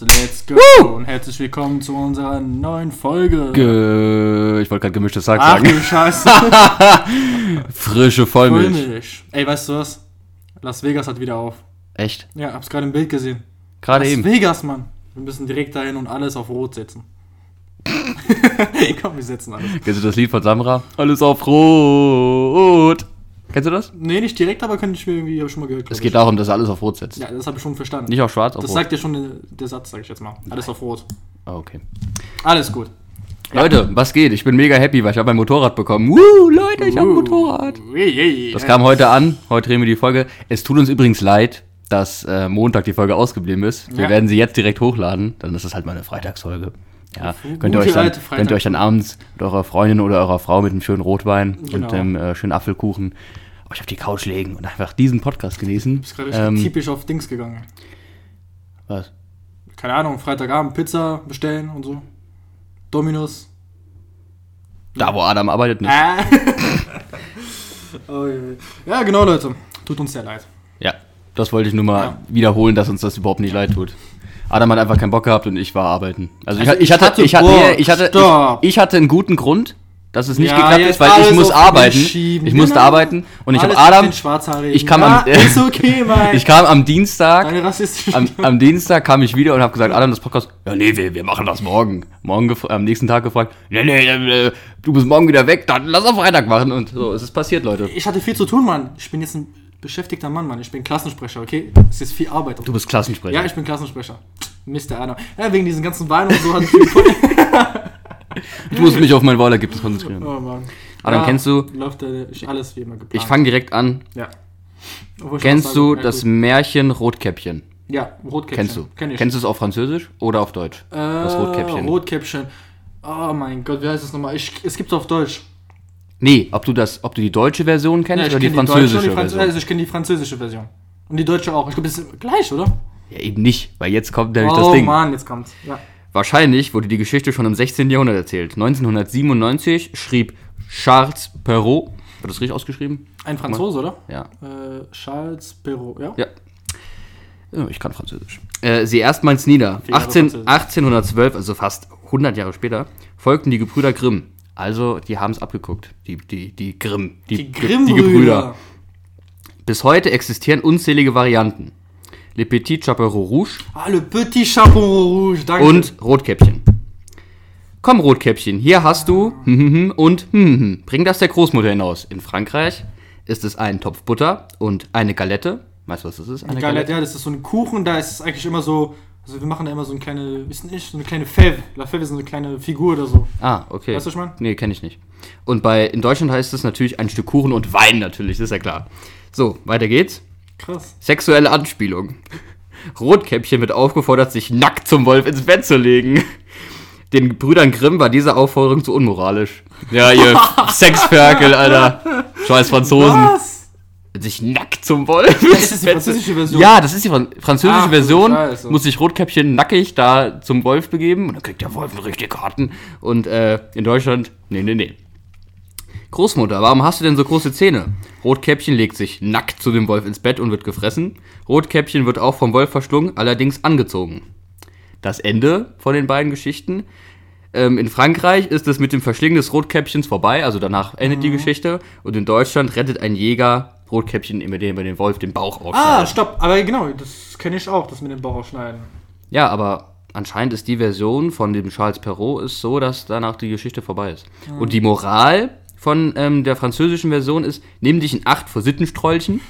let's go und herzlich willkommen zu unserer neuen Folge. Ge ich wollte gerade gemischtes Sack Ach sagen. du Scheiße. Frische Vollmilch. Vollmilch. Ey, weißt du was? Las Vegas hat wieder auf. Echt? Ja, hab's gerade im Bild gesehen. Gerade Las eben. Vegas, Mann. Wir müssen direkt dahin und alles auf Rot setzen. Komm, wir setzen alles. Kennst du das Lied von Samra? Alles auf Rot. Kennst du das? Nee, nicht direkt, aber könnte ich mir irgendwie, hab ich schon mal gehört. Es geht darum, dass er alles auf Rot setzt. ich. Ja, das habe ich schon verstanden. Nicht auf Schwarz, auf das Rot. sagt ja schon der, Satz, sag ich jetzt mal. Alles auf Rot. Ah, okay. Alles gut. Leute, was geht? Ich bin mega happy, weil ich habe ein Motorrad bekommen. Woo, Leute, ich habe ein Motorrad. Das kam heute an. Heute drehen wir die Folge. Es tut uns übrigens leid, dass äh, Montag die Folge ausgeblieben ist. Wir Ja. werden sie jetzt direkt hochladen. Dann ist es halt mal eine Freitagsfolge. Ja, könnt ihr, euch dann, könnt ihr euch dann abends mit eurer Freundin oder eurer Frau mit einem schönen Rotwein Genau. und einem äh, schönen Apfelkuchen euch auf die Couch legen und einfach diesen Podcast genießen. Du bist gerade Ähm, typisch auf Dings gegangen. was? Keine Ahnung, Freitagabend Pizza bestellen und so. Dominus. Da, wo Adam arbeitet, nicht. Ah. oh, je, je. ja, genau, Leute. Tut uns sehr leid. Ja, das wollte ich nur mal Ja. wiederholen, dass uns das überhaupt nicht leid tut. Adam hat einfach keinen Bock gehabt und ich war arbeiten. Also, Also ich, ich hatte, ich hatte, ich hatte, ich, ich hatte einen guten Grund, dass es nicht Ja, geklappt ist, weil ich muss arbeiten. Ich musste Genau. arbeiten und ich habe Adam, ich kam ja, am- ist okay, Mann. ich kam am Dienstag, am, am Dienstag kam ich wieder und habe gesagt, Adam, das Podcast, ja nee, wir, wir machen das morgen. Morgen am nächsten Tag gefragt, nee, nee, äh, du bist morgen wieder weg, dann lass auf Freitag machen und so, es ist passiert, Leute. ich hatte viel zu tun, Mann. Ich bin jetzt ein beschäftigter Mann, Mann. Ich bin Klassensprecher, okay? Es ist viel Arbeit. Du bist Klassensprecher. ja, ich bin Klassensprecher. Mr. Adam. Ja, wegen diesen ganzen Weinen und so hatte ich viel ich muss mich auf mein Wahlergebnis konzentrieren. Oh, Mann. Adam, kennst du- Läuft alles wie immer geplant. Ich fange direkt an. Ja. Kennst du ja, das gut. Märchen Rotkäppchen? Ja, Rotkäppchen. Kennst du? Kenn ich. Kennst du es auf Französisch oder auf Deutsch? äh, das Rotkäppchen. Rotkäppchen. Oh mein Gott, wie heißt das nochmal? Ich, es gibt's auf Deutsch. nee, ob du das, ob du die deutsche Version kennst oder die französische die Franz Version? Also ich kenne die französische Version. Und die deutsche auch. Ich glaube, das ist gleich, oder? Ja, eben nicht, weil jetzt kommt nämlich oh das Ding. Mann, jetzt kommt's. Ja. Wahrscheinlich wurde die Geschichte schon im 16. Jahrhundert erzählt. 1997 schrieb Charles Perrault, wird das richtig ausgeschrieben? Ein Franzose, oder? Ja. Äh, Charles Perrault, ja? Ja. Ja, Ich kann Französisch. Äh, sie erstmals nieder. Vier Jahre 18, Französisch. 1812, also fast 100 Jahre später, folgten die Gebrüder Grimm. Also, die haben es abgeguckt. Die, die, die Grimm. Die Ge- Grimm-Brüder. Bis heute existieren unzählige Varianten. Le Petit Chaperon Rouge Ah, le petit Chapeau rouge, danke. und Rotkäppchen. Komm, Rotkäppchen, hier hast du und bring das der Großmutter hinaus. In Frankreich ist es ein Topf Butter und eine Galette. Weißt du, was das ist? Eine Geil, ja, das ist so ein Kuchen, da ist es eigentlich immer so, also wir machen da immer so eine kleine, wissen nicht, so eine kleine Fève. La Fève ist so eine kleine Figur oder so. Ah, okay. Weißt du, was ich mein? Nee, kenne ich nicht. Und bei, in Deutschland heißt es natürlich ein Stück Kuchen und Wein natürlich, das ist ja klar. So, weiter geht's. Krass. Sexuelle Anspielung. Rotkäppchen wird aufgefordert, sich nackt zum Wolf ins Bett zu legen. Den Brüdern Grimm war diese Aufforderung zu unmoralisch. Ja, ihr Sexferkel, Alter. Scheiß Franzosen. Was? Sich nackt zum Wolf. ist das die französische Version? Ja, das ist die Fran französische du Version. Scheiße. Muss sich Rotkäppchen nackig da zum Wolf begeben und dann kriegt der Wolf einen richtigen Karten. Und äh, in Deutschland, nee, nee, nee. Großmutter, warum hast du denn so große Zähne? Rotkäppchen legt sich nackt zu dem Wolf ins Bett und wird gefressen. Rotkäppchen wird auch vom Wolf verschlungen, allerdings angezogen. Das Ende von den beiden Geschichten. Ähm, in Frankreich ist es mit dem Verschlingen des Rotkäppchens vorbei, also danach endet Mhm. die Geschichte. Und in Deutschland rettet ein Jäger Rotkäppchen, indem er den Wolf den Bauch aufschneidet. Ah, stopp, aber genau, das kenne ich auch, das mit dem Bauch aufschneiden. Ja, aber anscheinend ist die Version von dem Charles Perrault ist so, dass danach die Geschichte vorbei ist. Und die Moral von ähm, der französischen Version ist, nimm dich in Acht vor Sittenstrolchen.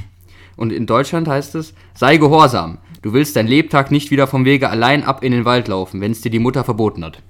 Und in Deutschland heißt es, sei gehorsam. Du willst dein Lebtag nicht wieder vom Wege allein ab in den Wald laufen, wenn es dir die Mutter verboten hat.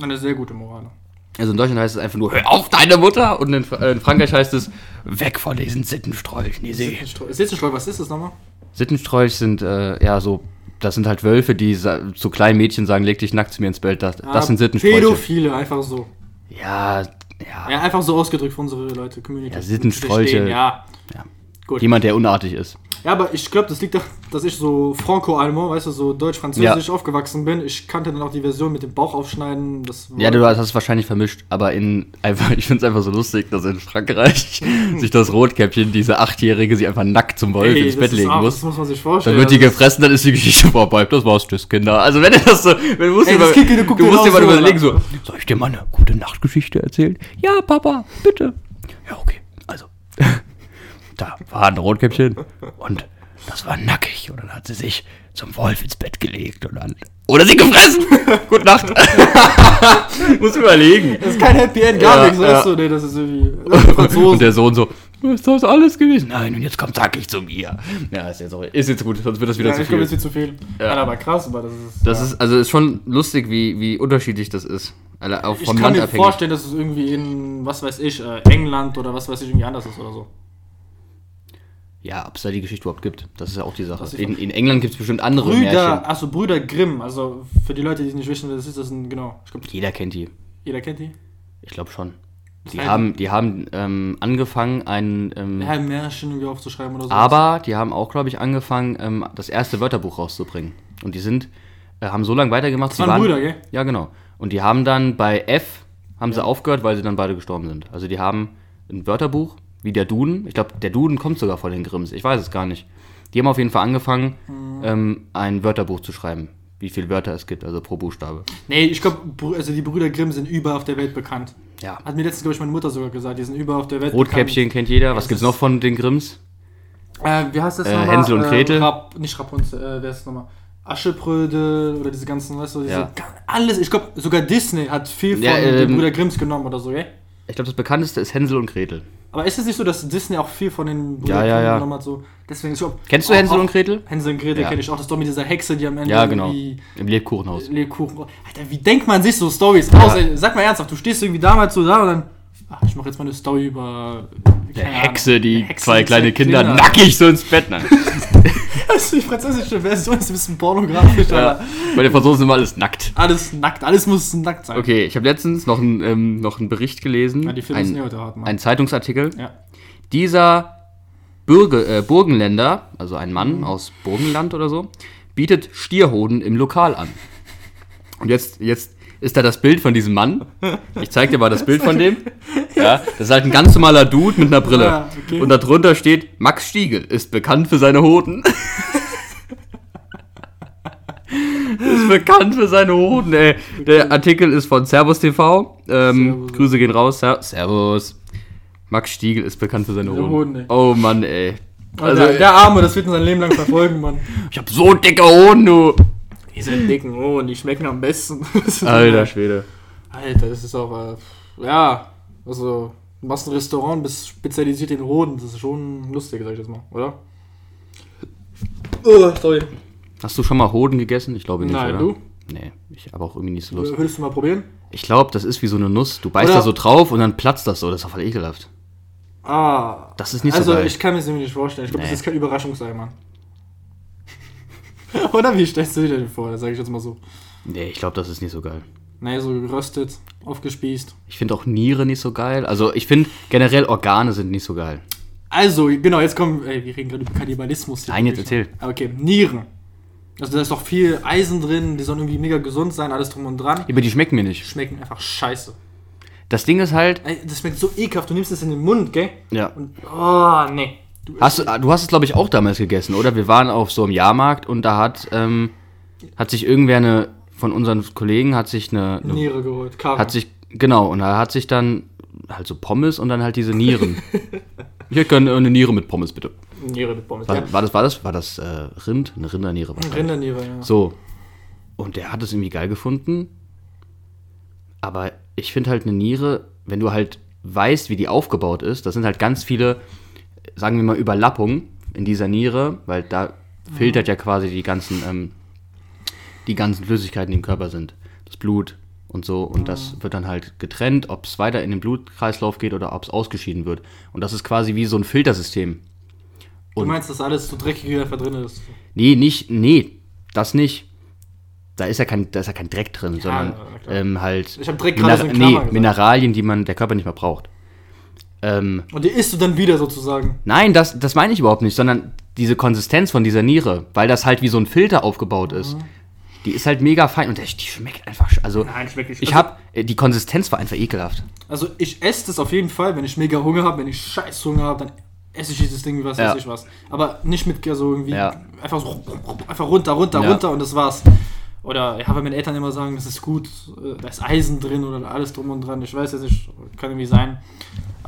Eine sehr gute Moral. Also in Deutschland heißt es einfach nur, hör auf deine Mutter. Und in, äh, in Frankreich heißt es, weg von diesen Sittenstrolchen. Die See. Sitzenstreu, was ist das nochmal? Sittenstrolch sind äh, ja so, das sind halt Wölfe, die zu kleinen Mädchen sagen, leg dich nackt zu mir ins Bett. Das, das sind Sittenstrolche. Pädophile, einfach so. Ja, ja, Ja, einfach so ausgedrückt für unsere Leute, Community. Ja, Sittenstrolche. Ja. Ja. Gut. Jemand, der unartig ist. Ja, aber ich glaube, das liegt daran, dass ich so franco-allemand, weißt du, so deutsch-französisch Ja. aufgewachsen bin. Ich kannte dann auch die Version mit dem Bauch aufschneiden. Ja, du hast es wahrscheinlich vermischt, aber in einfach, ich finde es einfach so lustig, dass in Frankreich sich das Rotkäppchen, diese Achtjährige, sie einfach nackt zum Wolf Ey, ins Bett legen auch- muss. Das muss man sich Dann vorstellen. wird die Also, gefressen, dann ist die Geschichte vorbei. Das war's, tschüss, Kinder. Also wenn du das so, wenn du musst Ey, dir mal, du musst dir mal so, überlegen, so, soll ich dir mal eine gute Nachtgeschichte erzählen? Ja, Papa, bitte. Ja, okay, also, da war ein Rotkäppchen und das war nackig und dann hat sie sich zum Wolf ins Bett gelegt und dann, oder sie gefressen. Gute Nacht. Muss überlegen. Das ist kein Happy End, gar Ja, nichts, weißt ja. du? Nee, das ist irgendwie. Und Franzosen. der Sohn so, ist das alles gewesen? Nein, und jetzt kommt zackig zu mir. Ja, ist jetzt, auch, ist jetzt gut, sonst wird das wieder Ja, zu ich glaube, viel. wird zu viel. Ja. Ja. aber krass, aber das ist. Das ja. ist, also ist schon lustig, wie, wie unterschiedlich das ist. Alle auch Ich vom kann Land mir abhängig. vorstellen, dass es irgendwie in, was weiß ich, äh, England oder was weiß ich, irgendwie anders ist oder so. Ja, ob es da die Geschichte überhaupt gibt. Das ist ja auch die Sache. In, in England gibt es bestimmt andere Brüder, Märchen. achso, Brüder Grimm, also für die Leute, die nicht wissen, das ist, das sind, genau, ich glaube, Jeder kennt die. jeder kennt die. Ich glaube schon. Die heißt- haben, die haben ähm, angefangen, ein. Ähm, Ja, Märchen irgendwie aufzuschreiben oder so. aber die haben auch, glaube ich, angefangen, ähm, das erste Wörterbuch rauszubringen. Und die sind, äh, haben so lange weitergemacht. Das waren Brüder, gell? Ja, genau. Und die haben dann bei F, haben sie aufgehört, weil sie dann beide gestorben sind. Also die haben ein Wörterbuch, wie der Duden. Ich glaube, der Duden kommt sogar von den Grimms. Ich weiß es gar nicht. Die haben auf jeden Fall angefangen, Mhm. ähm, ein Wörterbuch zu schreiben. Wie viele Wörter es gibt, also pro Buchstabe. Nee, ich glaube, also die Brüder Grimm sind überall auf der Welt bekannt. Ja. Hat mir letztens, glaube ich, meine Mutter sogar gesagt, die sind überall auf der Welt Rotkäppchen kennt jeder. Was Es gibt's ist- noch von den Grimms? bekannt. Äh, wie heißt das Äh, nochmal? Hänsel und Gretel? Äh, Rap, nicht Rapunzel, äh, wer ist das nochmal? Aschebrödel oder diese ganzen, weißt du, diese, Ja. alles, ich glaube, sogar Disney hat viel von Ja, den ähm, Brüder Grimms genommen oder so, gell? Ich glaube, das bekannteste ist Hänsel und Gretel. Aber ist es nicht so, dass Disney auch viel von den Ja, ja, ja. hat? So? Deswegen, ich Kennst du auch- Hänsel und Gretel? Hänsel und Gretel Ja. kenne ich auch. Das ist doch mit dieser Hexe, die am Ende Ja, genau. Im Lebkuchenhaus. Lebkuchen. Alter, wie denkt man sich so Stories aus? Ey, sag mal ernsthaft, du stehst irgendwie damals so da und dann. Ach, ich mache jetzt mal eine Story über. Der keine Hexe, die eine Hexe, zwei kleine Kinder Kinder. nackig so ins Bett. Nein. Also die französische Version ist ein bisschen pornografisch, ja. Bei den Franzosen sind immer alles nackt. alles nackt, alles muss nackt sein. Okay, ich habe letztens noch, ein, ähm, noch einen Bericht gelesen. Ja, die Filme ein, heute hart, Mann. ein Zeitungsartikel. ja. Dieser Bürge, äh, Burgenländer, also ein Mhm. Mann aus Burgenland oder so, bietet Stierhoden im Lokal an. Und jetzt, jetzt ist da das Bild von diesem Mann. Ich zeig dir mal das Bild von dem. Ja, das ist halt ein ganz normaler Dude mit einer Brille. Ja, okay. Und darunter steht, Max Stiegel ist bekannt für seine Hoden. ist bekannt für seine Hoden, ey. Der Artikel ist von Servus TV. Ähm, Servus. Grüße gehen raus. Ser Servus. Max Stiegel ist bekannt für seine Hoden. Hoden, oh Mann, ey. Also, der, der Arme, das wird ihn sein Leben lang verfolgen, Mann. ich hab so dicke Hoden, du. Diese dicken Hoden, die schmecken am besten. Alter Schwede. Alter, das ist auch, äh, ja, also, du machst ein Restaurant, bist spezialisiert in Hoden, das ist schon lustig, sag ich jetzt mal, oder? Oh, sorry. Hast du schon mal Hoden gegessen? Ich glaube nicht, Nein, oder? du? Nee, ich habe auch irgendwie nicht so Lust. Würdest du mal probieren? Ich glaube, das ist wie so eine Nuss. Du beißt Oder- da so drauf und dann platzt das so. Das ist doch voll ekelhaft. Ah. Das ist nicht so also, geil. ich kann mir das irgendwie nicht vorstellen. Ich glaube, Nee. das ist kein Überraschungsei, Mann. oder wie stellst du dir den vor? Das sag ich jetzt mal so. Nee, ich glaube, das ist nicht so geil. Naja, so geröstet, aufgespießt. Ich finde auch Niere nicht so geil. Also ich finde generell Organe sind nicht so geil. Also, genau, jetzt kommen, ey, wir reden gerade über Kannibalismus. hier. Nein, jetzt erzähl. Ah, Okay, Nieren. Also, da ist doch viel Eisen drin, die sollen irgendwie mega gesund sein, alles drum und dran. Aber die schmecken mir nicht. Schmecken einfach scheiße. Das Ding ist halt, Ey, das schmeckt so ekelhaft, du nimmst es in den Mund, gell? ja. Und, oh, nee. Du, Hast du, du hast es, glaube ich, auch damals gegessen, oder? Wir waren auf so einem Jahrmarkt und da hat, ähm, hat sich irgendwer eine, von unseren Kollegen hat sich eine, eine Niere geholt, Karre. hat sich, genau, und er hat sich dann halt so Pommes und dann halt diese Nieren. ich hätte gerne eine Niere mit Pommes, bitte. Niere mit Pommes. Ja. War, war das, war das, war das äh, Rind? Eine Rinderniere wahrscheinlich. Rinderniere, ja. So. Und der hat es irgendwie geil gefunden. Aber ich finde halt eine Niere, wenn du halt weißt, wie die aufgebaut ist, das sind halt ganz viele, sagen wir mal, Überlappungen in dieser Niere, weil da filtert ja quasi die ganzen, ähm, die ganzen Flüssigkeiten, die im Körper sind. Das Blut und so. Und das wird dann halt getrennt, ob es weiter in den Blutkreislauf geht oder ob es ausgeschieden wird. Und das ist quasi wie so ein Filtersystem. Du meinst, dass alles so dreckig wie einfach drin ist? Nee, nicht, nee, das nicht. Da ist ja kein, da ist ja kein Dreck drin, sondern na klar. ähm, halt Klammern gesagt. Mineralien, die man der Körper nicht mehr braucht. Ähm, Und die isst du dann wieder sozusagen. nein, das, das meine ich überhaupt nicht, sondern diese Konsistenz von dieser Niere, weil das halt wie so ein Filter aufgebaut ist. Die ist halt mega fein und die die schmeckt einfach. Also, Nein, schmeckt nicht. ich Also- habe die Konsistenz war einfach ekelhaft. Also ich esse das auf jeden Fall, wenn ich mega Hunger habe, wenn ich scheiß Hunger habe, dann esse ich dieses Ding wie was Ja. weiß ich was. Aber nicht mit so irgendwie Ja. einfach so einfach runter, runter, Ja. runter und das war's. Oder ja, wenn meine Eltern immer sagen, das ist gut, äh, da ist Eisen drin oder alles drum und dran. Ich weiß jetzt nicht, kann irgendwie sein.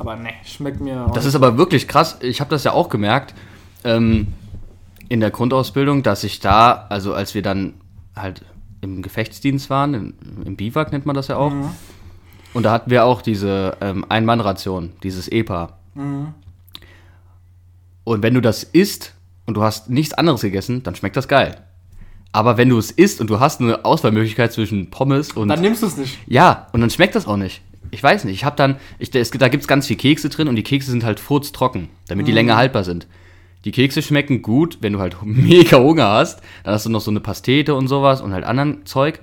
Aber ne, schmeckt mir. auch Das ist aber wirklich krass. Ich habe das ja auch gemerkt ähm, in der Grundausbildung, dass ich da, also als wir dann halt im Gefechtsdienst waren, im, im Biwak nennt man das ja auch, und da hatten wir auch diese ähm, Ein-Mann-Ration, dieses EPA. Und wenn du das isst und du hast nichts anderes gegessen, dann schmeckt das geil. Aber wenn du es isst und du hast eine Auswahlmöglichkeit zwischen Pommes und dann nimmst du es nicht. ja, und dann schmeckt das auch nicht. Ich weiß nicht, ich habe dann, ich, es, da gibt es ganz viel Kekse drin und die Kekse sind halt furztrocken, damit die länger haltbar sind. Die Kekse schmecken gut, wenn du halt mega Hunger hast. Dann hast du noch so eine Pastete und sowas und halt anderen Zeug.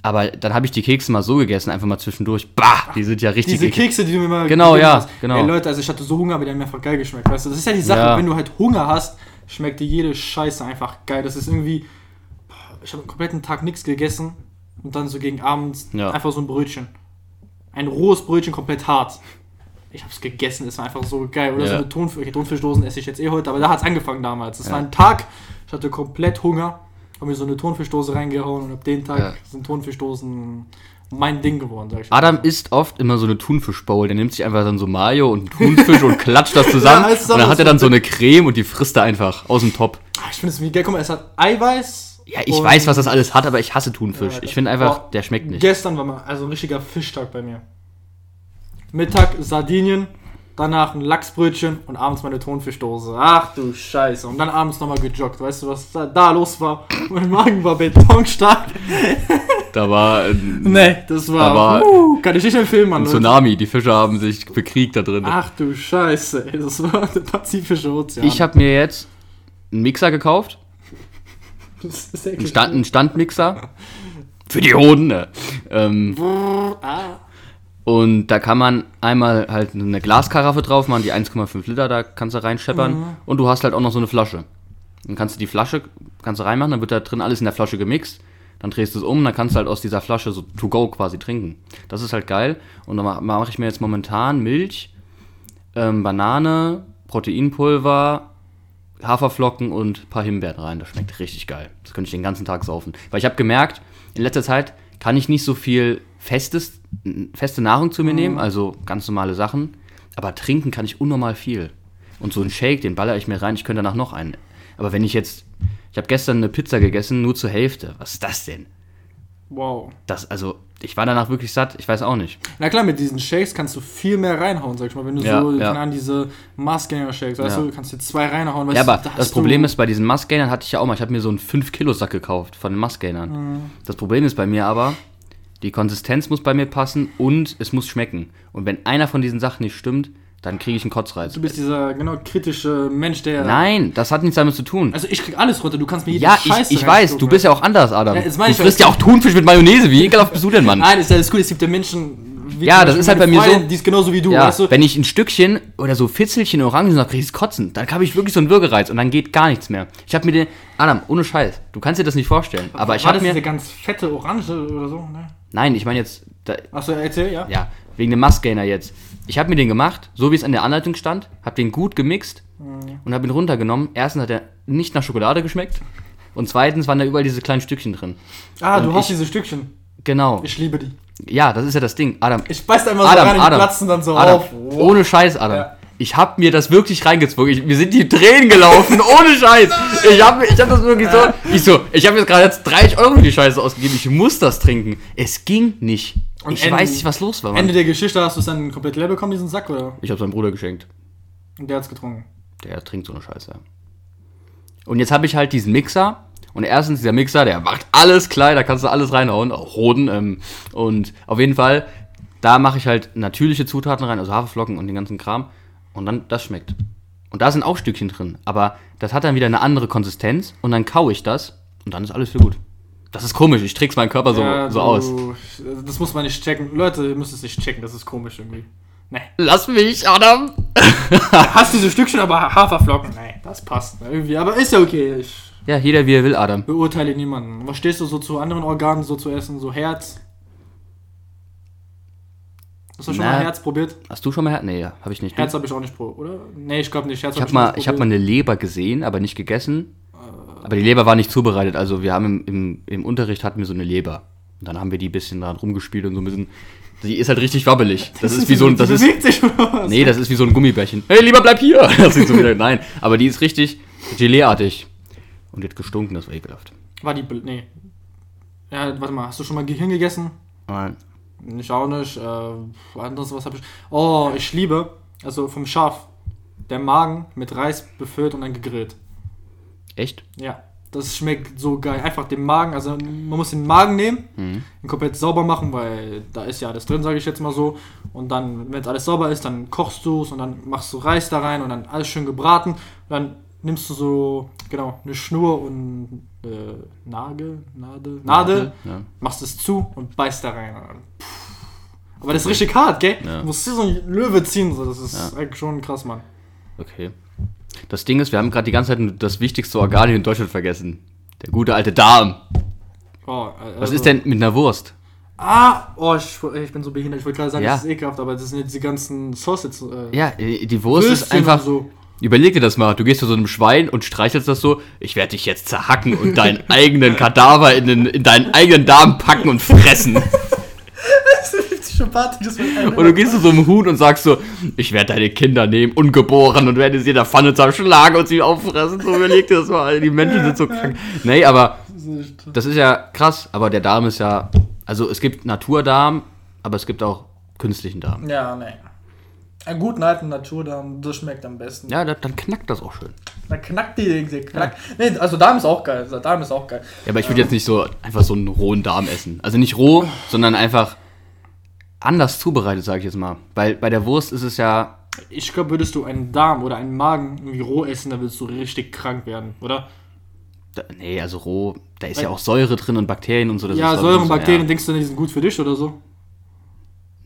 Aber dann habe ich die Kekse mal so gegessen, einfach mal zwischendurch. Bah, die sind ja richtig Diese eklig. Kekse, die du mir mal Genau, ja, hast. genau. Ey Leute, also ich hatte so Hunger, aber die haben mir einfach geil geschmeckt. Weißt du, das ist ja die Sache, Ja. wenn du halt Hunger hast, schmeckt dir jede Scheiße einfach geil. Das ist irgendwie. Ich habe den kompletten Tag nichts gegessen und dann so gegen abends Ja. einfach so ein Brötchen. Ein rohes Brötchen, komplett hart. Ich habe es gegessen, es war einfach so geil. Oder so Ja. eine Thunfisch, okay, Thunfischdosen esse ich jetzt eh heute, aber da hat es angefangen damals. Das Ja. war ein Tag, ich hatte komplett Hunger, habe mir so eine Thunfischdose reingehauen und ab dem Tag Ja. sind Thunfischdosen mein Ding geworden, sag ich Adam isst oft immer so eine Thunfischbowl. Der nimmt sich einfach dann so Mayo und einen Thunfisch und klatscht das zusammen. Ja, und dann hat er dann so eine Creme und die frisst er einfach aus dem Top. Ah, Ich finde es wie geil. Guck mal, es hat Eiweiß. Ja, ich und- weiß, was das alles hat, aber ich hasse Thunfisch. Ja, ich finde einfach, boah, der schmeckt nicht. Gestern war mal also ein richtiger Fischtag bei mir. Mittag Sardinien, danach ein Lachsbrötchen und abends meine Thunfischdose. Ach du Scheiße. Und dann abends nochmal gejoggt. Weißt du, was da, da los war? Mein Magen war betonstark. Da war ein Nee, das war. Aber- uh, kann ich nicht empfehlen, Mann. Leute. Tsunami. Die Fische haben sich bekriegt da drin. Ach du Scheiße. Ey, das war der Pazifische Ozean. Ich habe mir jetzt einen Mixer gekauft. Das ist Einen, eklig. Stand, einen Standmixer. Für die Hoden. Ne? Ähm, Ah. und da kann man einmal halt eine Glaskaraffe drauf machen, die 1,5 Liter, da kannst du reinscheppern. Und du hast halt auch noch so eine Flasche. Dann kannst du die Flasche kannst du reinmachen, dann wird da drin alles in der Flasche gemixt. Dann drehst du es um, dann kannst du halt aus dieser Flasche so to go quasi trinken. Das ist halt geil. Und dann mache mach ich mir jetzt momentan Milch, ähm, Banane, Proteinpulver, Haferflocken und ein paar Himbeeren rein. Das schmeckt richtig geil. Das könnte ich den ganzen Tag saufen. Weil ich habe gemerkt, in letzter Zeit kann ich nicht so viel festes, feste Nahrung zu mir nehmen, also ganz normale Sachen. Aber trinken kann ich unnormal viel. Und so einen Shake, den baller ich mir rein, ich könnte danach noch einen. Aber wenn ich jetzt, ich habe gestern eine Pizza gegessen, nur zur Hälfte. Was ist das denn? Wow. Das, also, ich war danach wirklich satt, ich weiß auch nicht. Na klar, mit diesen Shakes kannst du viel mehr reinhauen, sag ich mal. Wenn du Ja, so, ja. Ahnung, diese Maßgänger-Shakes, weißt Ja. du, kannst dir zwei reinhauen. Weißt Ja, aber da das Problem ist, bei diesen Massgainern hatte ich ja auch mal, ich habe mir so einen 5-Kilo-Sack gekauft von den Massgainern. Mhm. Das Problem ist bei mir aber, die Konsistenz muss bei mir passen und es muss schmecken. Und wenn einer von diesen Sachen nicht stimmt, dann kriege ich einen Kotzreiz. Du bist dieser genau kritische Mensch, der. Nein, das hat nichts damit zu tun. Also ich krieg alles runter, du kannst mir jede ja, ich, Scheiße ich weiß, du bist ja auch anders, Adam. Ja, du ich frisst ja- auch Thunfisch mit Mayonnaise. Wie ekelhaft bist du denn, Mann? Nein, ist ja alles gut, es gibt ja Menschen. Ja, das ist halt bei mir so- Freundin, Die ist genauso wie du, Ja, weißt du? wenn ich ein Stückchen oder so Fitzelchen Orangen noch kriege, ich kotzen. Dann habe ich wirklich so einen Würgereiz und dann geht gar nichts mehr. Ich habe mir den, Adam, ohne Scheiß, du kannst dir das nicht vorstellen. Aber ich War habe mir, diese ganz fette Orange oder so? Ne? nein, ich meine jetzt, da, Achso, erzähl, ja. ja, wegen dem Massgainer jetzt. Ich habe mir den gemacht, so wie es an der Anleitung stand, habe den gut gemixt und habe ihn runtergenommen. Erstens hat er nicht nach Schokolade geschmeckt und zweitens waren da überall diese kleinen Stückchen drin. Ah, du Und hast ich- diese Stückchen. Genau. Ich liebe die. Ja, das ist ja das Ding. Adam, Ich beiß da immer so Adam, rein Adam, platzen dann so Adam, auf. ohne Scheiß, Adam. Ja. Ich hab mir das wirklich reingezogen. Ich, mir sind die Tränen gelaufen, ohne Scheiß. Ich hab, ich hab das wirklich so. Ich so, ich habe jetzt gerade jetzt 30 Euro für die Scheiße ausgegeben. Ich muss das trinken. Es ging nicht. Und ich Ende- weiß nicht, was los war, Mann. Ende der Geschichte hast du es dann komplett leer bekommen, diesen Sack, oder? Ich habe seinem Bruder geschenkt. Und der hat's getrunken. Der trinkt so eine Scheiße. Und jetzt habe ich halt diesen Mixer. Und erstens, dieser Mixer, der macht alles klein, da kannst du alles reinhauen, auch Hoden. Ähm, und auf jeden Fall, da mache ich halt natürliche Zutaten rein, also Haferflocken und den ganzen Kram. Und dann, das schmeckt. Und da sind auch Stückchen drin. Aber das hat dann wieder eine andere Konsistenz. Und dann kaue ich das. Und dann ist alles für gut. Das ist komisch, ich trick's meinen Körper so, Ja, so du- aus. Das muss man nicht checken. Leute, ihr müsst es nicht checken, das ist komisch irgendwie. Nee. Lass mich, Adam. Hast diese Stückchen, aber Haferflocken. Nee, das passt. Irgendwie, aber ist ja okay. Ich Ja, jeder wie er will, Adam. beurteile niemanden. Was stehst du so zu anderen Organen so zu essen? So Herz? Hast du schon Na. mal Herz probiert? Hast du schon mal Herz? Nee, ja, habe ich nicht. Herz habe ich auch nicht probiert, oder? Nee, ich glaube nicht. Herz Ich habe hab mal, ich hab mal eine Leber gesehen, aber nicht gegessen. Aber die Leber war nicht zubereitet. Also wir haben im, im, im Unterricht hatten wir so eine Leber. Und dann haben wir die ein bisschen dran rumgespielt und so ein bisschen. Die ist halt richtig wabbelig. Das ist wie so ein. Das ist, sich oder was? nee, das ist wie so ein Gummibärchen. Hey, lieber bleib hier! Das so wieder, nein, aber die ist richtig Geleeartig. Und die hat gestunken, das war ekelhaft. War die. Nee. Ja, warte mal, hast du schon mal Gehirn gegessen? Nein. Ich auch nicht. Äh, anderes, was habe ich. Oh, ich liebe. Also vom Schaf. Der Magen mit Reis befüllt und dann gegrillt. Echt? Ja. Das schmeckt so geil. Einfach den Magen, also man muss den Magen nehmen, Mhm. ihn komplett sauber machen, weil da ist ja alles drin, sage ich jetzt mal so. Und dann, wenn es alles sauber ist, dann kochst du es und dann machst du Reis da rein und dann alles schön gebraten. Und dann nimmst du so, genau, eine Schnur und äh, Nagel, Nadel, Nadel, Ja. machst es zu und beißt da rein. Aber das ist richtig hart, gell? Ja. Du musst so ein Löwe ziehen, so. das ist eigentlich schon krass, Mann. Okay. Das Ding ist, wir haben gerade die ganze Zeit das wichtigste Organ hier in Deutschland vergessen. Der gute alte Darm. Oh, Was also- ist denn mit einer Wurst? Ah, oh, ich, ich bin so behindert. Ich wollte gerade sagen, Ja. das ist ekelhaft, aber das sind jetzt die ganzen Sausage. Äh, Ja, äh, die Wurst ist Würstchen einfach. und so. Überleg dir das mal. Du gehst zu so einem Schwein und streichelst das so. Ich werde dich jetzt zerhacken und deinen eigenen Kadaver in, den, in deinen eigenen Darm packen und fressen. Und du gehst zu so einem Huhn und sagst so, ich werde deine Kinder nehmen, ungeboren, und werde sie in der Pfanne zerschlagen und sie auffressen. So überleg dir das mal, die Menschen sind so krank. Nee, aber das ist ja krass, aber der Darm ist ja, also es gibt Naturdarm, aber es gibt auch künstlichen Darm. Ja, nee. Einen guten alten Naturdarm, das schmeckt am besten. Ja, da, dann knackt das auch schön. Da knackt die, die knackt. Nee, also Darm ist auch geil. Also Darm ist auch geil. Ja, aber ich würde jetzt nicht so einfach so einen rohen Darm essen. Also nicht roh, sondern einfach anders zubereitet, sage ich jetzt mal. Weil bei der Wurst ist es ja, Ich glaube, würdest du einen Darm oder einen Magen irgendwie roh essen, dann würdest du richtig krank werden, oder? da, nee, also roh, da ist ja auch Säure drin und Bakterien und so. Das ja, ist doch- Säuren, Bakterien, Ja. denkst du, die sind gut für dich oder so?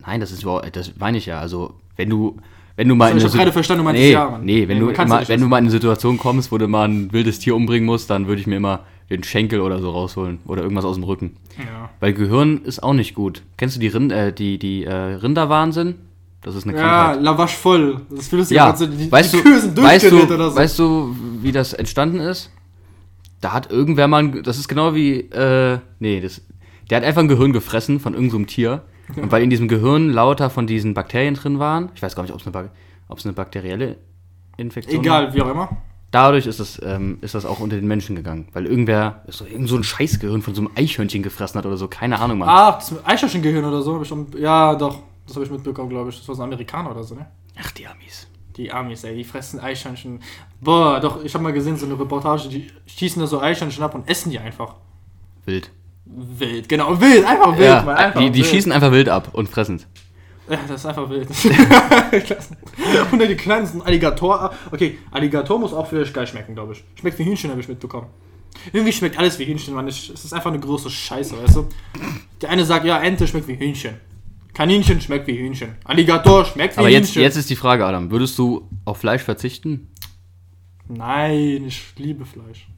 Nein, das ist das meine ich ja. Also, wenn du, wenn du mal So, ich in hab eine gerade verstanden, du meintest nee, ja, Mann. Nee, wenn, Nee, du, ja mal, wenn du mal in eine Situation kommst, wo du mal ein wildes Tier umbringen musst, dann würde ich mir immer den Schenkel oder so rausholen oder irgendwas aus dem Rücken. Ja. Weil Gehirn ist auch nicht gut. Kennst du die, Rind, äh, die, die äh, Rinderwahnsinn? Das ist eine Ja, Krankheit. Lavash voll. Das fühlst du Ja, so, die, weißt, die du, weißt, du, oder so. weißt du, wie das entstanden ist? Da hat irgendwer mal, ein- das ist genau wie, äh, nee, das, der hat einfach ein Gehirn gefressen von irgendeinem Tier. Und weil in diesem Gehirn lauter von diesen Bakterien drin waren, ich weiß gar nicht, ob es eine, eine bakterielle Infektion war. Egal, wie auch immer. Dadurch ist das, ähm, ist das auch unter den Menschen gegangen. Weil irgendwer so, irgend so ein Scheißgehirn von so einem Eichhörnchen gefressen hat oder so, keine Ahnung, Mann. Ach, das Eichhörnchengehirn oder so. Schon, ja, doch. Das habe ich mitbekommen, glaube ich. Das war so ein Amerikaner oder so, ne? Ach, die Amis. Die Amis, ey, die fressen Eichhörnchen. Boah, doch, ich habe mal gesehen, so eine Reportage, die schießen da so Eichhörnchen ab und essen die einfach. Wild. Wild, genau, wild, einfach wild, Ja, Mann, einfach die, die wild. schießen einfach wild ab und fressen es. Ja, das ist einfach wild. und dann die kleinsten Alligator. Okay, Alligator muss auch für geil schmecken, glaube ich. Schmeckt wie Hühnchen, habe ich mitbekommen. Irgendwie schmeckt alles wie Hühnchen, man. Es ist einfach eine große Scheiße, weißt du? Der eine sagt, ja, Ente schmeckt wie Hühnchen. Kaninchen schmeckt wie Hühnchen. Alligator schmeckt wie Aber jetzt, Hühnchen. jetzt ist die Frage, Adam, würdest du auf Fleisch verzichten? Nein, ich liebe Fleisch.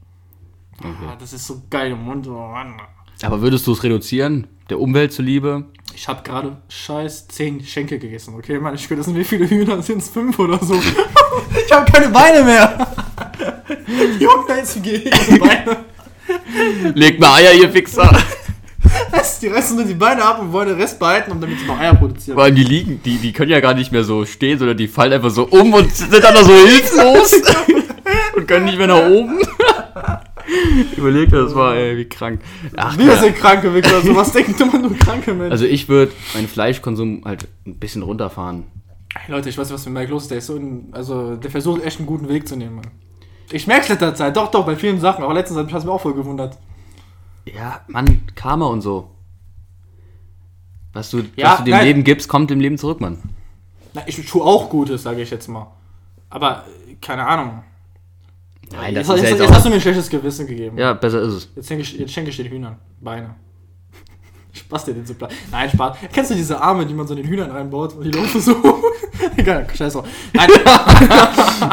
Ah, das ist so geil im Mund. Oh Mann. Aber würdest du es reduzieren, der Umwelt zuliebe? Ich habe gerade scheiß 10 Schenkel gegessen, okay, Mann? Ich will das sind wie viele Hühner? Sind es fünf oder so? ich habe keine Beine mehr. Junge, da ist wie die Beine. Legt mal Eier, ihr Fixer! Die reißen nur die Beine ab und wollen den Rest behalten, um damit sie noch Eier produzieren. Vor allem die liegen, die, die können ja gar nicht mehr so stehen, sondern die fallen einfach so um und sind dann da so hilflos und können nicht mehr nach oben. Überleg dir das mal, ey, wie krank. Ach, Wir sind kranke Wichser, so was denken immer nur kranke Menschen. Also ich würde meinen Fleischkonsum halt ein bisschen runterfahren. Ey, Leute, ich weiß, was mit Mike los ist. Der ist so ein, also der versucht echt einen guten Weg zu nehmen, Mann. Ich merk's letzter Zeit, doch, doch, bei vielen Sachen, aber letztens hat mich das mir auch voll gewundert. Ja, Mann, Karma und so. Was du, Ja, was du dem nein. Leben gibst, kommt dem Leben zurück, Mann. Na, ich tue auch Gutes, sage ich jetzt mal. Aber, keine Ahnung. Nein, jetzt, das ist ja jetzt, jetzt jetzt hast du mir ein schlechtes Gewissen gegeben. Ja, besser ist es. Jetzt schenke ich, jetzt schenke ich den Hühnern Beine. Spaß, dir den zu planen. Nein, Spaß. Kennst du diese Arme, die man so in den Hühnern reinbaut und die laufen so? Egal, scheiß drauf. Nein,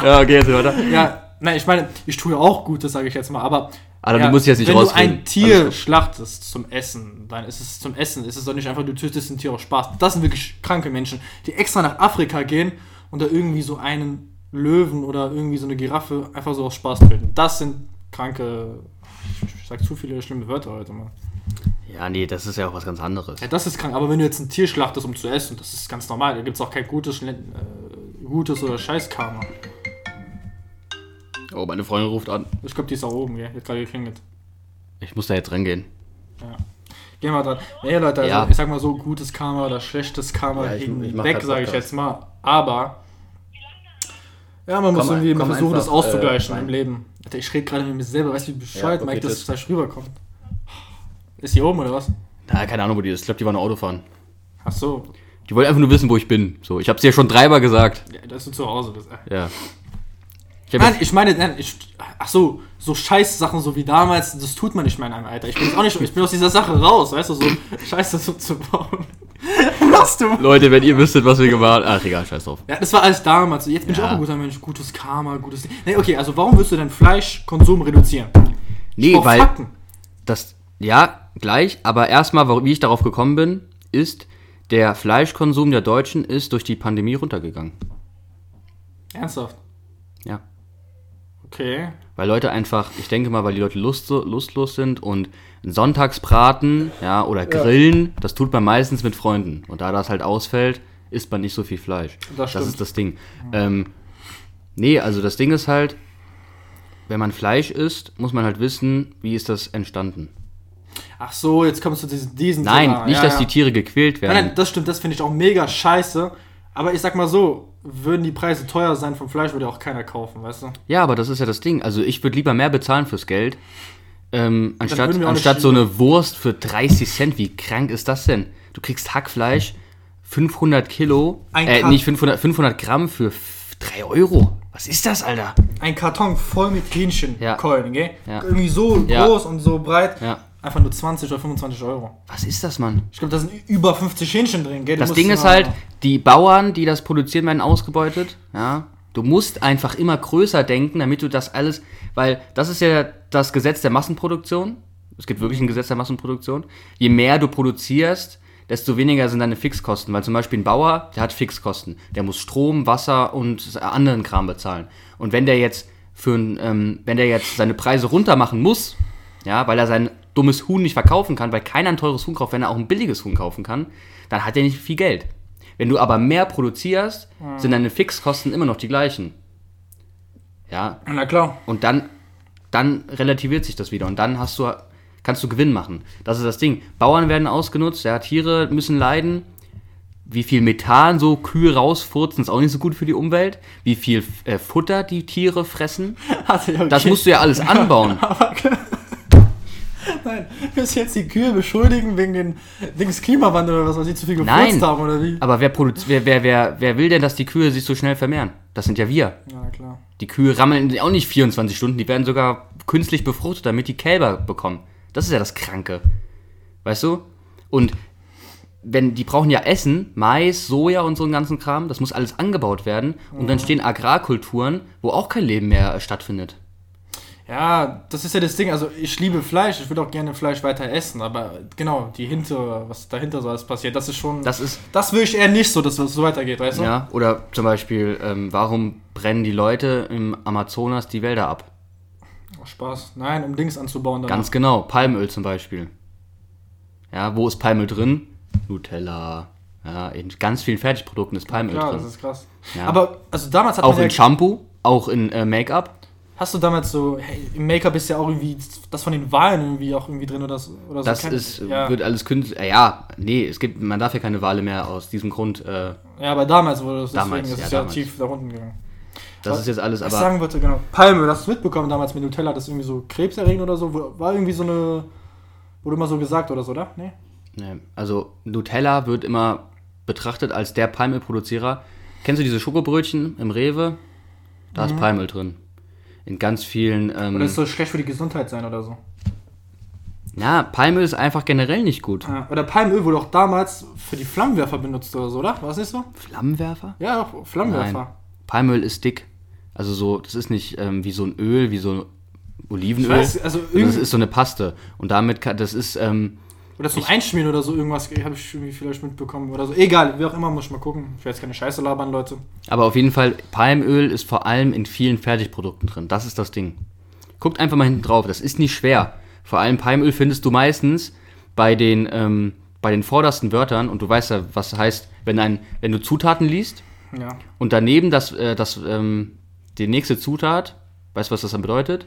Ja, okay, jetzt weiter. ja, nein, ich meine, ich tue auch Gutes, sage ich jetzt mal, aber. Aber du musst jetzt nicht Wenn du rausreden. ein Tier gut. schlachtest zum Essen, dann ist es zum Essen. Ist es doch nicht einfach, du tötest ein Tier aus Spaß. Das sind wirklich kranke Menschen, die extra nach Afrika gehen und da irgendwie so einen Löwen oder irgendwie so eine Giraffe einfach so aus Spaß töten. Das sind kranke. Ich, sag zu viele schlimme Wörter heute mal. Ja, nee, das ist ja auch was ganz anderes. Ja, das ist krank, aber wenn du jetzt ein Tier schlachtest, um zu essen, das ist ganz normal. Da gibt es auch kein gutes, äh, gutes oder Scheiß-Karma. Oh, meine Freundin ruft an. Ich glaube, die ist da oben, gell? Die hat gerade geklingelt. Ich muss da jetzt reingehen. Gehen wir dran. Nee, Leute, also Ja. ich sag mal so, gutes Karma oder schlechtes Karma Ja, ich- ich grad sage ich jetzt mal. Aber, ja, man muss Komm, irgendwie komm versuchen, das einfach, auszugleichen äh, im. Leben. Alter, ich rede gerade mit mir selber, weißt du, wie bescheuert Ja, Mike okay, das das- gleich rüberkommt. Ist hier oben oder was? Na, keine Ahnung, wo die ist. Ich glaube, die war nur Autofahren. Ach so, Die wollte einfach nur wissen, wo ich bin. So, ich habe es ja schon dreimal gesagt. ja, dass du zu Hause bist. äh. Ja. Ich Nein, ich meine, nein, ich, ach so, so Scheiß-Sachen so wie damals, das tut man nicht mehr in einem Alter. Ich bin auch nicht, ich bin aus dieser Sache raus, weißt du, so Scheiße so zu bauen. Was du? Leute, wenn ihr wüsstet, was wir gemacht haben. Ach, egal, scheiß drauf. Ja, das war alles damals. Jetzt bin ich Ja. auch ein guter Mensch, gutes Karma, gutes. Nee, okay, also warum willst du deinen Fleischkonsum reduzieren? Nee, Auf weil Fakten. das, ja, gleich, aber erstmal, wie ich darauf gekommen bin, ist, der Fleischkonsum der Deutschen ist durch die Pandemie runtergegangen. Ernsthaft? Ja. Okay. Weil Leute einfach, ich denke mal, weil die Leute lust, lustlos sind und Sonntagsbraten, ja, oder Grillen, das tut man meistens mit Freunden. Und da das halt ausfällt, isst man nicht so viel Fleisch. Das stimmt. ist das Ding. Ähm, nee, also das Ding ist halt, wenn man Fleisch isst, muss man halt wissen, wie ist das entstanden. Ach so, jetzt kommst du zu diesen, diesen Nein, Thema. nicht, Ja, dass ja. die Tiere gequält werden. Nein, nein, das stimmt, das finde ich auch mega scheiße. Aber ich sag mal so, würden die Preise teuer sein vom Fleisch, würde auch keiner kaufen, weißt du? Ja, aber das ist ja das Ding. Also ich würde lieber mehr bezahlen fürs Geld, ähm, anstatt, anstatt so eine Wurst für 30 Cent. Wie krank ist das denn? Du kriegst Hackfleisch, 500 Kilo, Ein äh, Cut. nicht 500, 500 Gramm für f- 3 Euro. Was ist das, Alter? Ein Karton voll mit Hähnchenkeulen, gell? Ja. Irgendwie so Ja. groß und so breit. Ja. Einfach nur 20 oder 25 Euro. Was ist das, Mann? Ich glaube, da sind über 50 Hähnchen drin, gell? Du Das Ding ist halt, die Bauern, die das produzieren, werden ausgebeutet. Ja. Du musst einfach immer größer denken, damit du das alles, weil das ist ja das Gesetz der Massenproduktion. Es gibt wirklich ein Gesetz der Massenproduktion. Je mehr du produzierst, desto weniger sind deine Fixkosten. Weil zum Beispiel ein Bauer, der hat Fixkosten. Der muss Strom, Wasser und anderen Kram bezahlen. Und wenn der jetzt für ein, ähm, wenn der jetzt seine Preise runter machen muss, ja, weil er sein dummes Huhn nicht verkaufen kann, weil keiner ein teures Huhn kauft, wenn er auch ein billiges Huhn kaufen kann, dann hat er nicht viel Geld. Wenn du aber mehr produzierst, sind deine Fixkosten immer noch die gleichen. Ja, Na klar. und dann, dann relativiert sich das wieder und dann hast du, kannst du Gewinn machen. Das ist das Ding. Bauern werden ausgenutzt, ja, Tiere müssen leiden. Wie viel Methan so Kühe rausfurzen, ist auch nicht so gut für die Umwelt. Wie viel äh, Futter die Tiere fressen, Also, okay. das musst du ja alles anbauen. Nein, willst du jetzt die Kühe beschuldigen wegen, den, wegen des Klimawandels oder was, weil sie zu viel gefurzt Nein. haben oder wie? Aber wer, wer, wer, wer, wer will denn, dass die Kühe sich so schnell vermehren? Das sind ja wir. Ja, klar. Die Kühe rammeln auch nicht 24 Stunden, die werden sogar künstlich befruchtet, damit die Kälber bekommen. Das ist ja das Kranke. Weißt du? Und wenn die brauchen ja Essen, Mais, Soja und so einen ganzen Kram, das muss alles angebaut werden und dann stehen Agrarkulturen, wo auch kein Leben mehr äh, stattfindet. Ja, das ist ja das Ding. Also, ich liebe Fleisch, ich würde auch gerne Fleisch weiter essen, aber genau, die hinter, was dahinter so alles passiert, das ist schon. Das ist das will ich eher nicht so, dass das so weitergeht, weißt du? ja oder zum Beispiel, ähm, warum brennen die Leute im Amazonas die Wälder ab? Oh, Spaß. Nein, um Dings anzubauen. danach. Ganz genau, Palmöl zum Beispiel. Ja, wo ist Palmöl drin? Nutella. Ja, in ganz vielen Fertigprodukten ist Palmöl Klar, drin. das ist krass. Ja. Aber, also damals hat Auch man ja, in Shampoo, auch in äh, Make-up. Hast du damals so, hey, im Make-up ist ja auch irgendwie das von den Wahlen irgendwie auch irgendwie drin oder so. Oder Das so. Ist, ja. wird alles künstlich. Äh, ja, nee, es gibt, man darf ja keine Wale mehr aus diesem Grund. Äh, ja, aber damals wurde das Damals, deswegen, das ja, ist ja tief da unten gegangen. das ist jetzt alles, Was ich aber sagen wollte, genau. Palmöl, hast du mitbekommen damals mit Nutella, das irgendwie so krebserregend oder so? War irgendwie so eine, wurde immer so gesagt oder so, oder? Nee? nee, also Nutella wird immer betrachtet als der Palmölproduzierer. Kennst du diese Schokobrötchen im Rewe? Da ist Palmöl drin. In ganz vielen. Ähm, Oder ist so schlecht für die Gesundheit sein oder so? Ja, Palmöl ist einfach generell nicht gut. Ja, Oder Palmöl wurde auch damals für die Flammenwerfer benutzt oder so, oder? War es nicht so? Flammenwerfer? Ja, Flammenwerfer. Nein. Palmöl ist dick. Also so, das ist nicht ähm, wie so ein Öl, wie so Olivenöl. Ich weiß, also das ist so eine Paste. Und damit kann, das ist, ähm, Oder zum Einschmieren oder so irgendwas, habe ich irgendwie vielleicht mitbekommen oder so. Egal, wie auch immer, muss ich mal gucken. Ich will jetzt keine Scheiße labern, Leute. aber auf jeden Fall, Palmöl ist vor allem in vielen Fertigprodukten drin. Das ist das Ding. Guckt einfach mal hinten drauf. Das ist nicht schwer. Vor allem Palmöl findest du meistens bei den, ähm, bei den vordersten Wörtern. Und du weißt ja, was heißt, wenn, ein, wenn du Zutaten liest Ja. und daneben das, äh, das, ähm, die nächste Zutat, weißt du, was das dann bedeutet?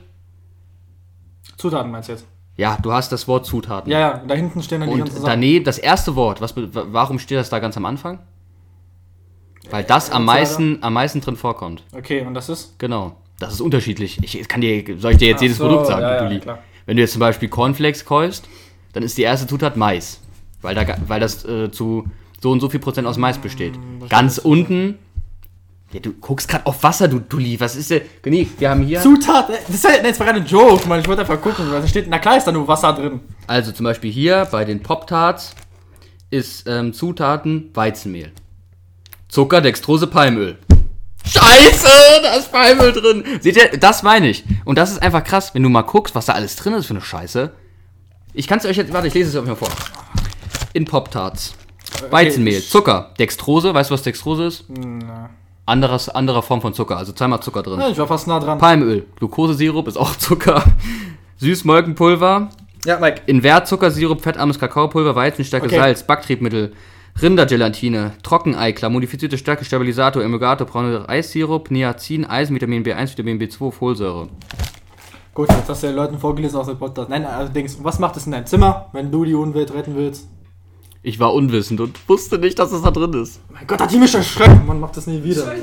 Zutaten meinst du jetzt? Ja, du hast das Wort Zutaten. Ja, ja, da hinten stehen dann die Und ganzen Sachen. daneben, das erste Wort, was, warum steht das da ganz am Anfang? Weil das am meisten, am meisten drin vorkommt. Okay, und das ist? Genau. Das ist unterschiedlich. Ich kann dir, soll ich dir jetzt Ach jedes so, Produkt sagen, ja, ja, Dulli? klar. Wenn du jetzt zum Beispiel Cornflakes kaufst, dann ist die erste Zutat Mais. Weil, da, weil das äh, zu so und so viel Prozent aus Mais besteht. was Ganz unten. Ja, du guckst gerade auf Wasser, du Dulli. Was ist denn? Nee, wir haben hier. Zutat! äh, Das, ist ja, das war gerade ein Joke, Mann. Ich wollte einfach gucken, was da steht. Na klar ist da nur Wasser drin. Also zum Beispiel hier bei den Pop-Tarts ist ähm, Zutaten Weizenmehl. Zucker, Dextrose, Palmöl. Scheiße, da ist Palmöl drin. Seht ihr, das meine ich. Und das ist einfach krass, wenn du mal guckst, was da alles drin ist für eine Scheiße. Ich kann es euch jetzt, warte, ich lese es euch mal vor. In Pop-Tarts. Weizenmehl, ich- Zucker, Dextrose, weißt du, was Dextrose ist? Na. Anderes, andere Form von Zucker, also zweimal Zucker drin. Ja, ich war fast nah dran. Palmöl, Glukosesirup ist auch Zucker. Süßmolkenpulver, Ja, Mike. Invertzuckersirup, fettarmes Kakaopulver, Weizenstärke, Okay. Salz, Backtriebmittel, Rindergelatine, Trockeneiklar, modifizierte Stärke, Stabilisator, Emulgator, brauner Eissirup, Niacin, Eisen, Vitamin B1, Vitamin B2, Folsäure. Gut, jetzt hast du den Leuten vorgelesen aus dem Podcast. Nein, allerdings, was macht es in deinem Zimmer, wenn du die Umwelt retten willst? Ich war unwissend und wusste nicht, dass es da drin ist. Mein Gott, hat die mich erschreckt. Man macht das nie wieder. Alter.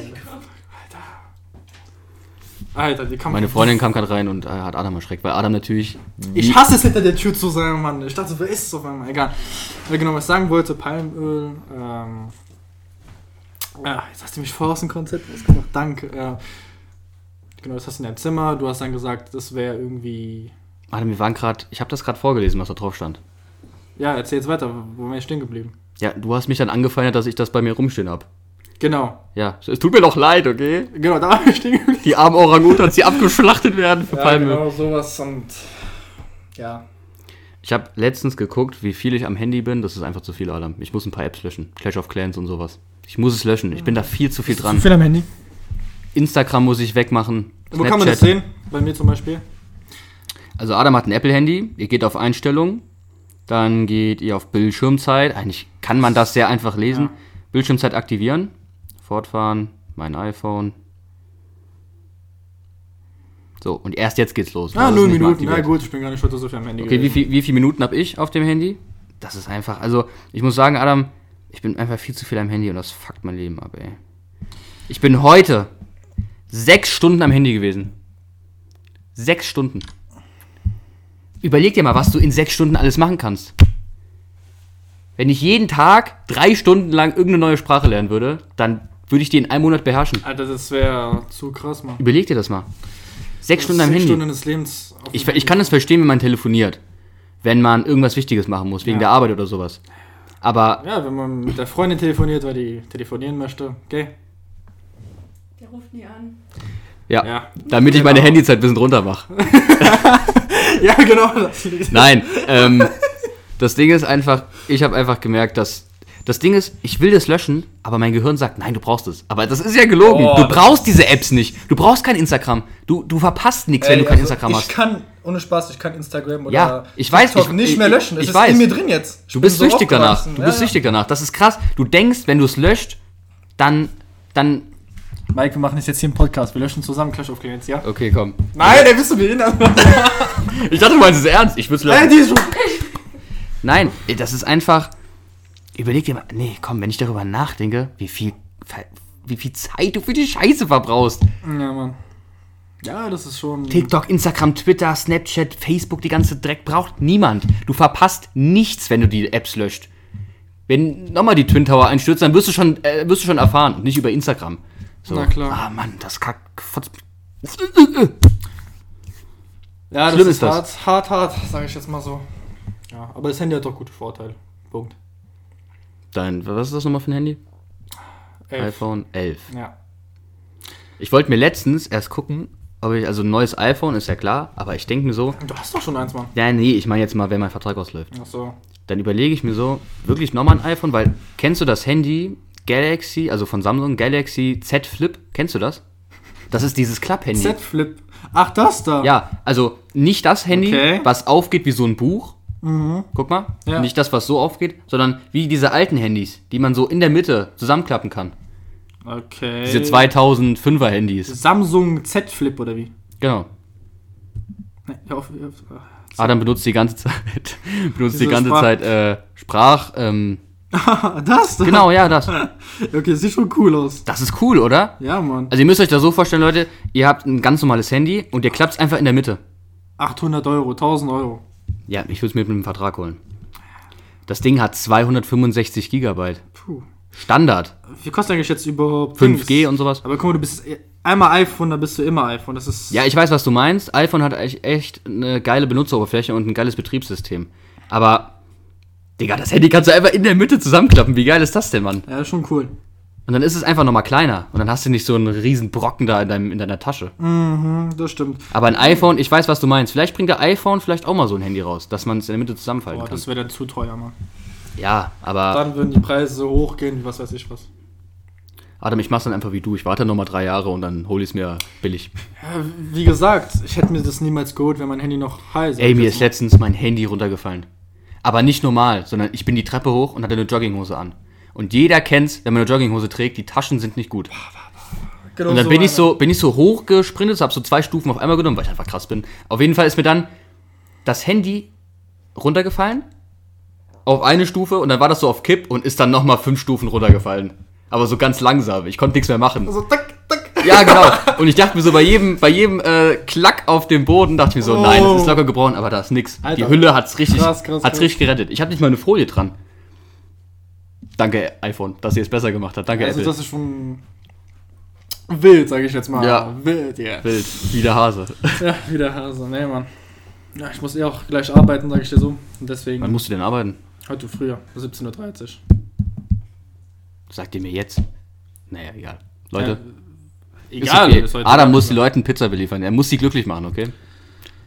Alter, die kann Meine Freundin kam gerade rein und äh, hat Adam erschreckt, weil Adam natürlich. Ich hasse es, hinter der Tür zu sein, Mann. Ich dachte, wer ist es auf einmal? Egal. Ja, genau, was ich sagen wollte, Palmöl. Ähm, ja, jetzt hast du mich voll aus dem Konzept rausgemacht. Danke. Ja. Genau, das hast du in deinem Zimmer. Du hast dann gesagt, das wäre irgendwie. Adam, wir waren gerade. Ich habe das gerade vorgelesen, was da drauf stand. Ja, erzähl jetzt weiter. Wo bin ich stehen geblieben? Ja, du hast mich dann angefeindet, dass ich das bei mir rumstehen habe. Genau. Ja, es tut mir doch leid, okay? Genau, da bin ich stehen geblieben. Die armen Orangutans, die abgeschlachtet werden für Ja, Palmöl. genau, sowas und. Ja. Ich habe letztens geguckt, wie viel ich am Handy bin. Das ist einfach zu viel, Adam. Ich muss ein paar Apps löschen. Clash of Clans und sowas. Ich muss es löschen. Ich bin da viel zu viel Zu dran. viel am Handy. Instagram muss ich wegmachen. Wo kann man das sehen? Bei mir zum Beispiel. Also Adam hat ein Apple-Handy. Ihr geht auf Einstellungen. Dann geht ihr auf Bildschirmzeit. Eigentlich kann man das sehr einfach lesen. Ja. Bildschirmzeit aktivieren. Fortfahren. Mein iPhone. So, und erst jetzt geht's los. Ah, null Minuten. Na gut, ich bin gar nicht heute so viel am Handy. Okay, wie, viel, wie viele Minuten habe ich auf dem Handy? Das ist einfach, also ich muss sagen, Adam, ich bin einfach viel zu viel am Handy und das fuckt mein Leben ab, ey. Ich bin heute sechs Stunden am Handy gewesen. Sechs Stunden. Überleg dir mal, was du in sechs Stunden alles machen kannst. Wenn ich jeden Tag drei Stunden lang irgendeine neue Sprache lernen würde, dann würde ich die in einem Monat beherrschen. Alter, das wäre zu krass, Mann. Überleg dir das mal. Sechs Stunden am Sechs Handy. Stunden des Lebens. auf Ich, ich kann es verstehen, wenn man telefoniert. Wenn man irgendwas Wichtiges machen muss, wegen Ja. der Arbeit oder sowas. Aber Ja, wenn man mit der Freundin telefoniert, weil die telefonieren möchte. Okay? Der ruft nie an. Ja, Ja. damit ich meine Genau. Handyzeit ein bisschen runter mache. Ja, genau. Nein, ähm, das Ding ist einfach, ich habe einfach gemerkt, dass das Ding ist, ich will das löschen, aber mein Gehirn sagt, nein, du brauchst es. Aber das ist ja gelogen. Oh, du brauchst diese Apps nicht. Du brauchst kein Instagram. Du, du verpasst nichts, wenn du kein Instagram ich hast. kann, ohne Spaß, ich kann Instagram oder Ja, ich weiß, TikTok ich- nicht ich- mehr löschen. Es ich ist weiß. in mir drin jetzt. Ich Du bist so süchtig danach. Du Ja, bist ja. süchtig danach. Das ist krass. Du denkst, wenn du es löscht, dann, dann. Mike, wir machen das jetzt hier im Podcast. Wir löschen zusammen Clash of Clans, ja? Okay, komm. Nein, ey, bist du behindert? Ich dachte, du meinst es ernst. Ich würde löschen. die ist schon. Nein, ey, das ist einfach. Überleg dir mal, nee, komm, wenn ich darüber nachdenke, wie viel, wie viel Zeit du für die Scheiße verbrauchst. Ja, Mann. Ja, das ist schon. TikTok, Instagram, Twitter, Snapchat, Facebook, die ganze Dreck braucht niemand. Du verpasst nichts, wenn du die Apps löscht. Wenn nochmal die Twin Tower einstürzt, dann wirst du schon, äh, wirst du schon erfahren nicht über Instagram. So. Na klar. Ah, Mann, das kack. Ja, das Schlimm ist, ist das. hart, hart, hart, sage ich jetzt mal so. Ja, aber das Handy hat doch gute Vorteile. Punkt. Dein, was ist das nochmal für ein Handy? Elf. iPhone 11. Ja. Ich wollte mir letztens erst gucken, ob ich, also ein neues iPhone ist ja klar, aber ich denke mir so, Du hast doch schon eins, Mann. ja, nee, ich meine jetzt mal, wenn mein Vertrag ausläuft. Achso. Dann überlege ich mir so, wirklich nochmal ein iPhone, weil, kennst du das Handy Galaxy, also von Samsung, Galaxy Z Flip? Kennst du das? Das ist dieses Klapp-Handy. Z Flip. Ach, das da. Ja, also nicht das Handy, Okay. was aufgeht wie so ein Buch. Guck mal. Ja. Nicht das, was so aufgeht, sondern wie diese alten Handys, die man so in der Mitte zusammenklappen kann. Okay. Diese 2005er Handys. Samsung Z Flip oder wie? Genau. Nee, hör auf, hör auf. Adam benutzt die ganze Zeit, benutzt die ganze Sprach- Zeit äh, Sprach. Ähm, das da. genau, ja, das. Okay, sieht schon cool aus. Das ist cool, oder? Ja, Mann. Also ihr müsst euch das so vorstellen, Leute, ihr habt ein ganz normales Handy und ihr klappt es einfach in der Mitte. 800 Euro, 1000 Euro. Ja, ich würde es mir mit einem Vertrag holen. Das Ding hat 265 Gigabyte. Puh. Standard. Wie kostet eigentlich jetzt überhaupt 5G Dings? und sowas. Aber guck mal, du bist einmal iPhone, dann bist du immer iPhone. Das ist. Ja, ich weiß, was du meinst. iPhone hat echt, echt eine geile Benutzeroberfläche und ein geiles Betriebssystem. Aber, Digga, das Handy kannst du einfach in der Mitte zusammenklappen. Wie geil ist das denn, Mann? Ja, ist schon cool. Und dann ist es einfach nochmal kleiner. Und dann hast du nicht so einen riesen Brocken da in, deinem, in deiner Tasche. Mhm, das stimmt. Aber ein iPhone, ich weiß, was du meinst. Vielleicht bringt der iPhone vielleicht auch mal so ein Handy raus, dass man es in der Mitte zusammenfalten Boah, kann. das wäre dann zu teuer, Mann. Ja, aber Dann würden die Preise so hochgehen, wie was weiß ich was. Adam, ich mach's dann einfach wie du. Ich warte nochmal drei Jahre und dann hol ich's mir billig. Ja, wie gesagt, ich hätte mir das niemals geholt, wenn mein Handy noch heiß Ey, mir ist letztens mein Handy runtergefallen. Aber nicht normal, sondern ich bin die Treppe hoch und hatte eine Jogginghose an. Und jeder kennt's, wenn man eine Jogginghose trägt, die Taschen sind nicht gut. Genau Und dann bin ich so, bin ich so hoch gesprintet, hab so zwei Stufen auf einmal genommen, weil ich einfach krass bin. Auf jeden Fall ist mir dann das Handy runtergefallen auf eine Stufe und dann war das so auf Kipp und ist dann nochmal fünf Stufen runtergefallen. Aber so ganz langsam. Ich konnte nichts mehr machen. So, tack. Ja, genau. Und ich dachte mir so, bei jedem, bei jedem äh, Klack auf dem Boden, dachte ich mir so, Oh. nein, das ist locker gebrochen, aber da ist nix. Alter. Die Hülle hat's richtig, Krass, krass, hat's krass. richtig gerettet. Ich hatte nicht mal eine Folie dran. Danke, iPhone, dass ihr es besser gemacht habt. Danke, Also, Apple. das ist schon wild, sage ich jetzt mal. Ja. Wild, ja. Wild, wie der Hase. Ja, wieder Hase. Nee, Mann. Ja, ich muss eh auch gleich arbeiten, sage ich dir so. Und deswegen, Wann musst du denn arbeiten? heute früher, 17.30 Uhr. Sagt ihr mir jetzt? Naja, egal. Leute, Ja, egal. okay. ist Adam muss die Leuten Pizza beliefern. Er muss sie glücklich machen, okay?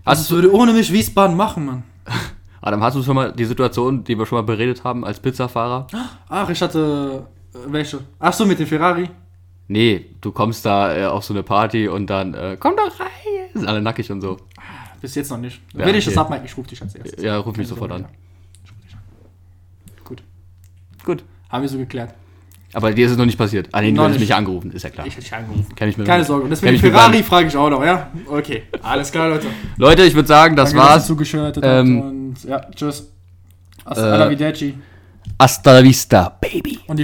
Hast du, würde ohne mich Wiesbaden machen, Mann? Adam, hast du schon mal die Situation, die wir schon mal beredet haben als Pizzafahrer? Ach, ich hatte. Äh, welche? Ach so, mit dem Ferrari? Nee, du kommst da äh, auf so eine Party und dann, äh, komm doch rein, sind alle nackig und so. Bis jetzt noch nicht. Ja, Wenn ich okay. das abmerke, ich rufe dich als erstes. Ja, ruf mich Keine sofort an. ja. Ich ruf dich an. Gut. Gut. Haben wir so geklärt. Aber dir ist es noch nicht passiert. Ah, nee, du nicht. mich angerufen, ist ja klar. Ich hätte dich angerufen. Kenn ich mir Keine Sorge. Und deswegen Ferrari frage ich auch noch, ja? Okay. Alles klar, Leute. Leute, ich würde sagen, das Danke, war's. zugeschaltet Ähm, und ja, tschüss. äh, Hasta la Videci. Hasta la vista, baby.